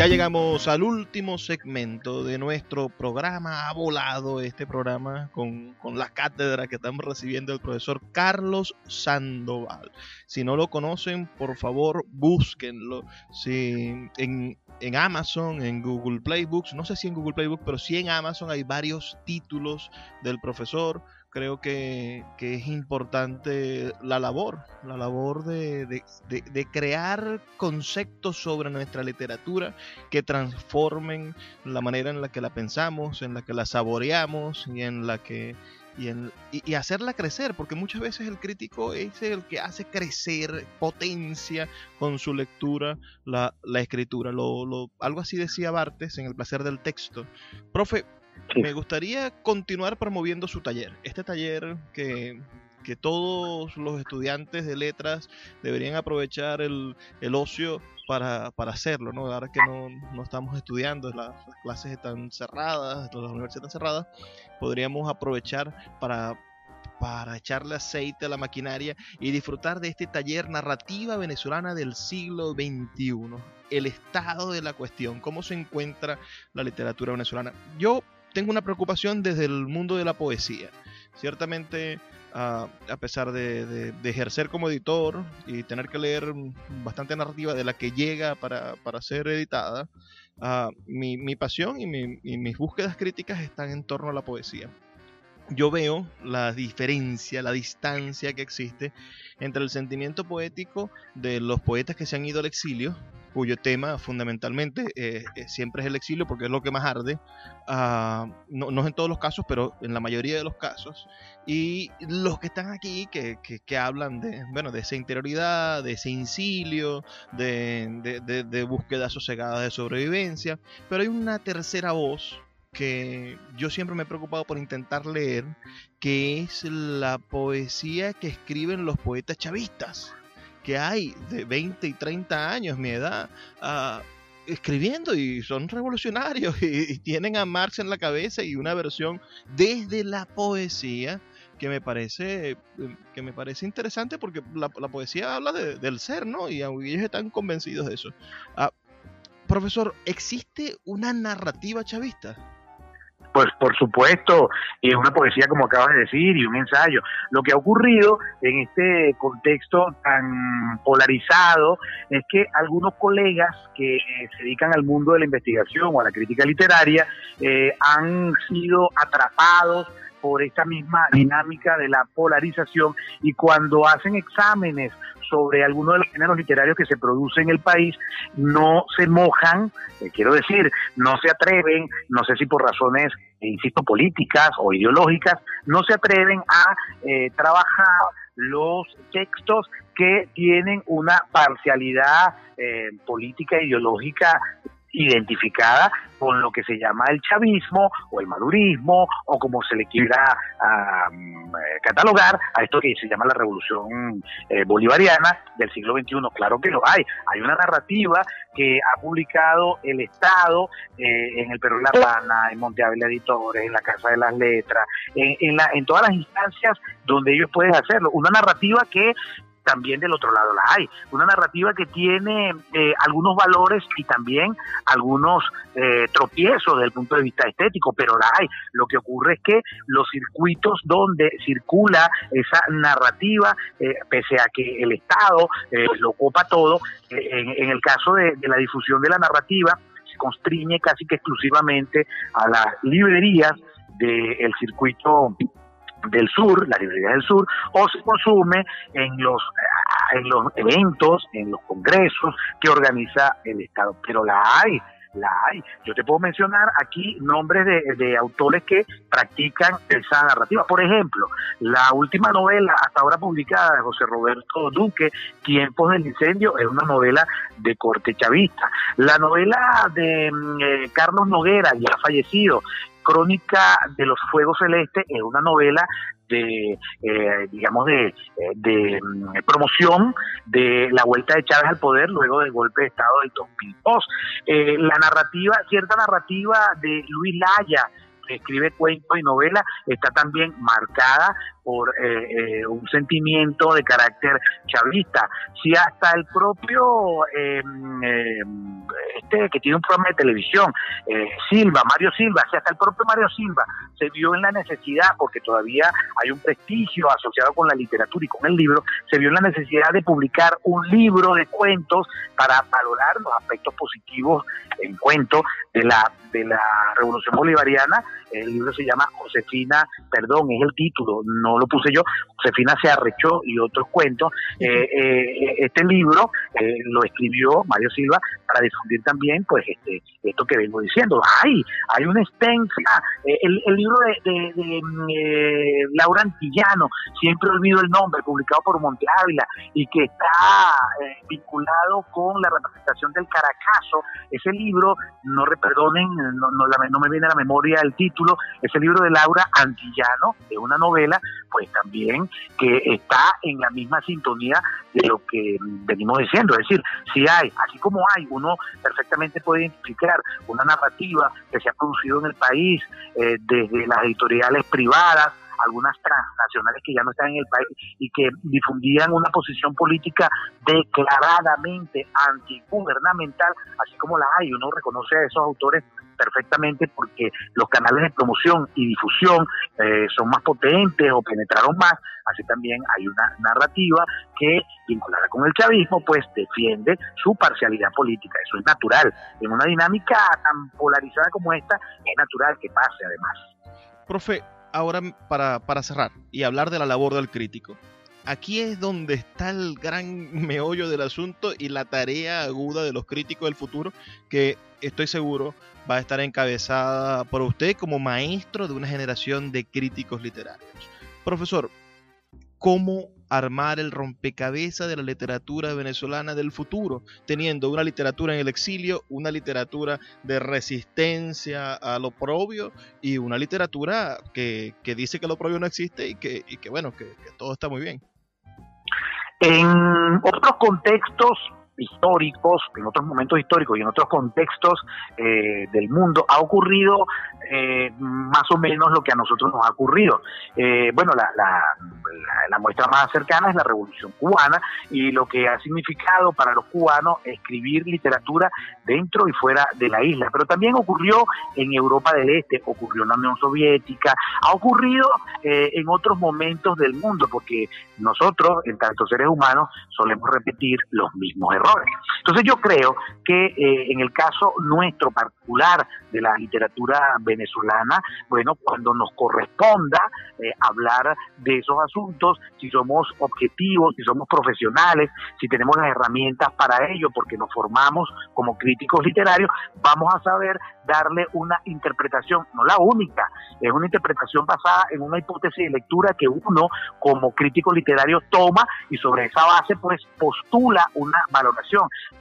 Ya llegamos al último segmento de nuestro programa. Ha volado este programa con, la cátedra que estamos recibiendo del profesor Carlos Sandoval. Si no lo conocen, por favor, búsquenlo. Si en, en Amazon, en Google Play Books, no sé si en Google Play Books, pero sí en Amazon hay varios títulos del profesor creo que, es importante la labor, la labor de, crear conceptos sobre nuestra literatura que transformen la manera en la que la pensamos, en la que la saboreamos y en la que y, en, y, hacerla crecer, porque muchas veces el crítico es el que hace crecer, potencia con su lectura la, escritura. Lo, algo así decía Bartes en El placer del texto. Profe, me gustaría continuar promoviendo su taller. Este taller que, todos los estudiantes de letras deberían aprovechar el, ocio para, hacerlo, ¿no? Ahora que no, estamos estudiando, las, clases están cerradas, las universidades están cerradas, podríamos aprovechar para para echarle aceite a la maquinaria y disfrutar de este taller narrativa venezolana del siglo XXI. El estado de la cuestión, cómo se encuentra la literatura venezolana. Yo tengo una preocupación desde el mundo de la poesía. Ciertamente, a pesar de, ejercer como editor y tener que leer bastante narrativa de la que llega para, ser editada, mi, pasión y mis búsquedas críticas están en torno a la poesía yo veo la diferencia, la distancia que existe entre el sentimiento poético de los poetas que se han ido al exilio, cuyo tema fundamentalmente eh, eh, siempre es el exilio porque es lo que más arde, ah, no, no, en todos los casos, pero en la mayoría de los casos, y los que están aquí que, que, hablan de, bueno, de esa interioridad, de ese incilio, de, de, de búsqueda sosegada de sobrevivencia, pero hay una tercera voz que yo siempre me he preocupado por intentar leer, que es la poesía que escriben los poetas chavistas, que hay de 20 y 30 años, mi edad, ah, escribiendo y son revolucionarios y, tienen a Marx en la cabeza y una versión desde la poesía que me parece que me parece interesante porque la, poesía habla del ser, ¿no? Y ellos están convencidos de eso. Ah, profesor, ¿existe una narrativa chavista? Pues por supuesto, y una poesía como acabas de decir y un ensayo. Lo que ha ocurrido en este contexto tan polarizado es que algunos colegas que se dedican al mundo de la investigación o a la crítica literaria eh, han sido atrapados por esta misma dinámica de la polarización y cuando hacen exámenes sobre algunos de los géneros literarios que se producen en el país, no se mojan, eh, quiero decir, no se atreven, no sé si por razones, insisto, políticas o ideológicas, no se atreven a eh, trabajar los textos que tienen una parcialidad eh, política e ideológica identificada con lo que se llama el chavismo o el madurismo o como se le quiera eh, catalogar a esto que se llama la revolución eh, bolivariana del siglo XXI. Claro que lo hay. Hay una narrativa que ha publicado el Estado eh, en el Perú de la Habana, en Monte Editores, en la Casa de las Letras, en, en, la, en todas las instancias donde ellos pueden hacerlo. Una narrativa que también del otro lado la hay. Una narrativa que tiene eh, algunos valores y también algunos eh, tropiezos desde el punto de vista estético, pero la hay. Lo que ocurre es que los circuitos donde circula esa narrativa, eh, pese a que el Estado lo copa todo, en, el caso de, de la difusión de la narrativa, se constriñe casi que exclusivamente a las librerías del circuito del sur, la librería del sur, o se consume en los, ah, en los eventos, en los congresos que organiza el Estado. Pero la hay, la hay. Yo te puedo mencionar aquí nombres de, de, autores que practican esa narrativa. Por ejemplo, la última novela hasta ahora publicada de José Roberto Duque, Tiempos del Incendio, es una novela de corte chavista. La novela de mm, eh, Carlos Noguera, ya fallecido, Crónica de los Fuegos Celestes es una novela de, eh, digamos, de, eh, mm, promoción de la vuelta de Chávez al poder luego del golpe de Estado del 2002. Eh, la narrativa, cierta narrativa de Luis Laya, que escribe cuentos y novelas, está también marcada por eh, eh, un sentimiento de carácter chavista. Si hasta el propio que tiene un programa de televisión, eh, Silva, Mario Silva, si hasta el propio Mario Silva se vio en la necesidad, porque todavía hay un prestigio asociado con la literatura y con el libro, se vio en la necesidad de publicar un libro de cuentos para valorar los aspectos positivos en cuento de la de la Revolución Bolivariana. El libro se llama Josefina, perdón, es el título, no lo puse yo, Josefina se arrechó y otros cuentos. Eh, eh, este libro eh, lo escribió Mario Silva para difundir también pues este esto que vengo diciendo. Hay, hay una extensa, el, libro de, mm, Laura Antillano, siempre olvido el nombre, publicado por Monte Ávila y que está vinculado con la representación del Caracazo. Ese libro, no perdonen, no, no, me viene a la memoria el título, ese libro de Laura Antillano, de una novela pues también que está en la misma sintonía de lo que venimos diciendo. Es decir, si hay, así como hay, uno perfectamente puede identificar una narrativa que se ha producido en el país eh, desde las editoriales privadas algunas transnacionales que ya no están en el país y que difundían una posición política declaradamente antigubernamental, así como la hay. Uno reconoce a esos autores perfectamente porque los canales de promoción y difusión eh, son más potentes o penetraron más, así también hay una narrativa que, vinculada con el chavismo, pues defiende su parcialidad política. Eso es natural. En una dinámica tan polarizada como esta, es natural que pase además. Profe, ahora para, para cerrar y hablar de la labor del crítico aquí es donde está el gran meollo del asunto y la tarea aguda de los críticos del futuro, que estoy seguro va a estar encabezada por usted como maestro de una generación de críticos literarios. Profesor, ¿cómo armar el rompecabezas de la literatura venezolana del futuro, teniendo una literatura en el exilio, una literatura de resistencia a lo propio y una literatura que, dice que lo propio no existe y que, y que bueno, que, que todo está muy bien? En otros contextos históricos, en otros momentos históricos y en otros contextos eh, del mundo, ha ocurrido eh, más o menos lo que a nosotros nos ha ocurrido. Eh, bueno, la, la, muestra más cercana es la Revolución Cubana y lo que ha significado para los cubanos escribir literatura dentro y fuera de la isla. Pero también ocurrió en Europa del Este, ocurrió en la Unión Soviética, ha ocurrido en otros momentos del mundo, porque nosotros, en tanto seres humanos, solemos repetir los mismos errores. Entonces yo creo que eh, en el caso nuestro particular de la literatura venezolana, bueno, cuando nos corresponda eh, hablar de esos asuntos, si somos objetivos, si somos profesionales, si tenemos las herramientas para ello, porque nos formamos como críticos literarios, vamos a saber darle una interpretación, no la única, es una interpretación basada en una hipótesis de lectura que uno como crítico literario toma y sobre esa base pues postula una valoración.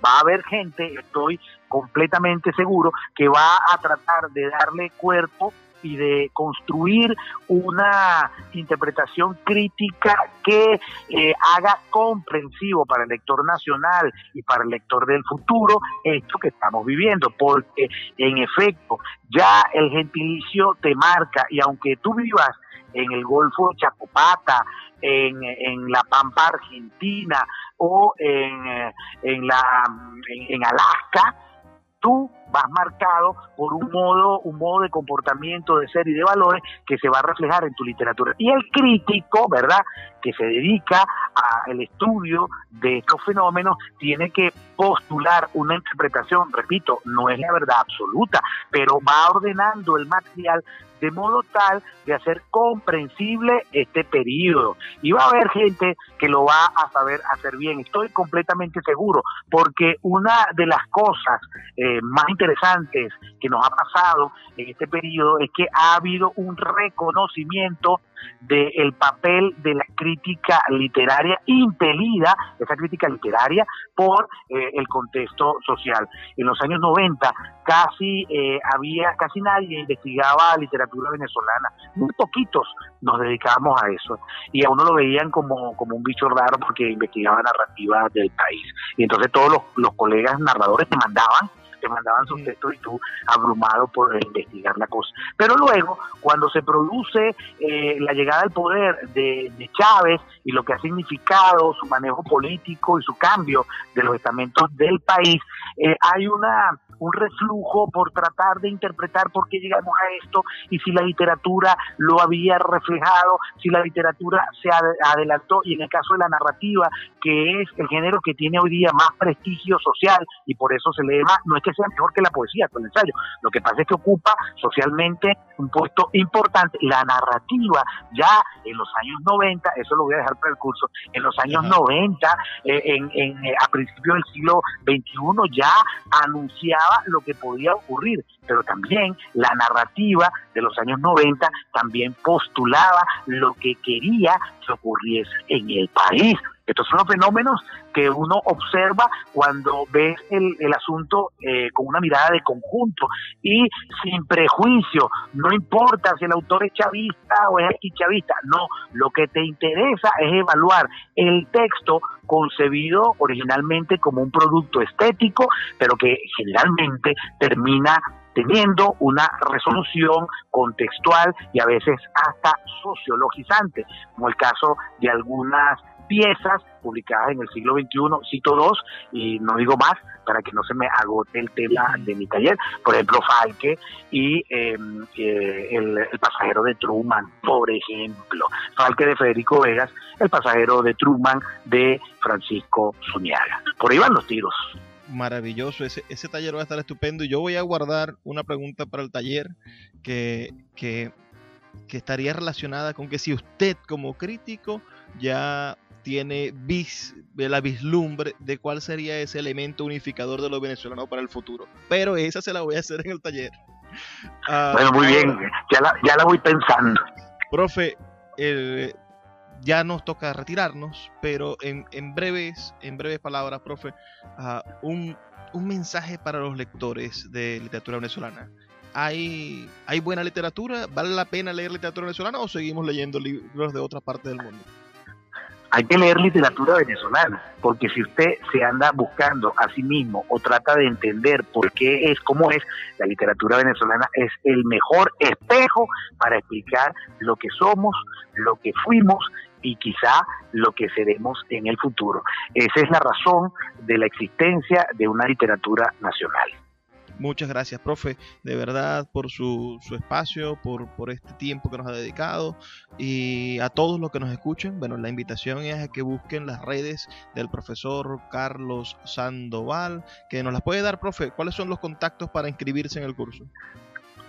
Va a haber gente, estoy completamente seguro, que va a tratar de darle cuerpo y de construir una interpretación crítica que eh, haga comprensivo para el lector nacional y para el lector del futuro esto que estamos viviendo, porque en efecto ya el gentilicio te marca y aunque tú vivas en el Golfo de Chacopata, en, en la Pampa Argentina o en, eh, en, la, en Alaska, tú vas marcado por un modo, un modo de comportamiento, de ser y de valores que se va a reflejar en tu literatura. Y el crítico, ¿verdad?, que se dedica al estudio de estos fenómenos, tiene que postular una interpretación, repito, no es la verdad absoluta, pero va ordenando el material de modo tal de hacer comprensible este periodo. Y va a haber gente que lo va a saber hacer bien, estoy completamente seguro, porque una de las cosas eh, más interesantes que nos ha pasado en este periodo es que ha habido un reconocimiento del papel de la crítica literaria impelida, esa crítica literaria, por eh, el contexto social. En los años 90 casi eh, había, casi nadie investigaba literatura venezolana, muy poquitos nos dedicábamos a eso, y a uno lo veían como, como un bicho raro porque investigaba narrativa del país. Y entonces todos los, los colegas narradores te mandaban te mandaban sus textos y tú abrumado por investigar la cosa. Pero luego, cuando se produce eh, la llegada al poder de, Chávez y lo que ha significado su manejo político y su cambio de los estamentos del país, eh, hay una un reflujo por tratar de interpretar por qué llegamos a esto y si la literatura lo había reflejado, si la literatura se adelantó y en el caso de la narrativa, que es el género que tiene hoy día más prestigio social y por eso se lee más, no es que sea mejor que la poesía, con el ensayo. Lo que pasa es que ocupa socialmente un puesto importante. La narrativa ya en los años 90, eso lo voy a dejar el curso, en los años 90, eh, en, en, eh, a principios del siglo XXI ya anunciaba lo que podía ocurrir, pero también la narrativa de los años 90 también postulaba lo que quería que ocurriese en el país. Estos son los fenómenos que uno observa cuando ves el, asunto eh, con una mirada de conjunto y sin prejuicio. No importa si el autor es chavista o es chavista, no. Lo que te interesa es evaluar el texto concebido originalmente como un producto estético, pero que generalmente termina teniendo una resolución contextual y a veces hasta sociologizante, como el caso de algunas piezas publicadas en el siglo XXI, cito dos y no digo más para que no se me agote el tema de mi taller, por ejemplo Falque y em, eh, el, pasajero de Truman, por ejemplo, Falque de Federico Vegas, el pasajero de Truman de Francisco Zuniaga. Por ahí van los tiros. Maravilloso, ese, ese taller va a estar estupendo y yo voy a guardar una pregunta para el taller que, que, que estaría relacionada con que si usted como crítico ya tiene vis, la vislumbre de cuál sería ese elemento unificador de los venezolanos para el futuro. Pero esa se la voy a hacer en el taller. Ah, bueno, muy bien, ya la, ya la voy pensando. Profe, ya nos toca retirarnos, pero en, en, breves, en breves palabras, profe, ah, un, un mensaje para los lectores de literatura venezolana. ¿Hay, ¿Hay buena literatura? ¿Vale la pena leer literatura venezolana o seguimos leyendo libros de otra parte del mundo? Hay que leer literatura venezolana, porque si usted se anda buscando a sí mismo o trata de entender por qué es como es, la literatura venezolana es el mejor espejo para explicar lo que somos, lo que fuimos y quizá lo que seremos en el futuro. Esa es la razón de la existencia de una literatura nacional. Muchas gracias, profe, de verdad, por su, su espacio, por, por, este tiempo que nos ha dedicado. Y a todos los que nos escuchen, bueno, la invitación es a que busquen las redes del profesor Carlos Sandoval, que nos las puede dar, profe. ¿Cuáles son los contactos para inscribirse en el curso?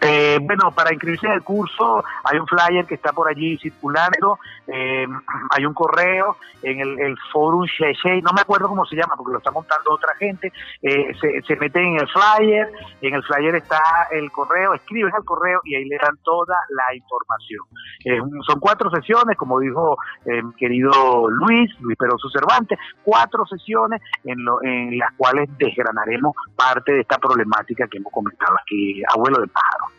Eh, bueno, para inscribirse en el curso hay un flyer que está por allí circulando, eh, hay un correo en el, el forum Sheshe, no me acuerdo cómo se llama porque lo está montando otra gente, eh, se, se meten en el flyer, en el flyer está el correo, escriben al correo y ahí le dan toda la información. son cuatro sesiones, como dijo mi querido Luis, Luis Peroso Cervantes, cuatro sesiones en, lo, en las cuales desgranaremos parte de esta problemática que hemos comentado aquí, abuelo de pájaro.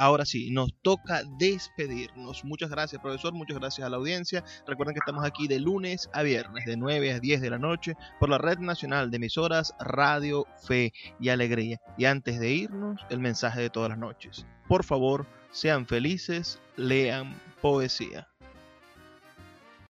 Ahora sí, nos toca despedirnos. Muchas gracias, profesor. Muchas gracias a la audiencia. Recuerden que estamos aquí de lunes a viernes, de 9 a 10 de la noche, por la Red Nacional de Emisoras Radio Fe y Alegría. Y antes de irnos, el mensaje de todas las noches. Por favor, sean felices, lean poesía.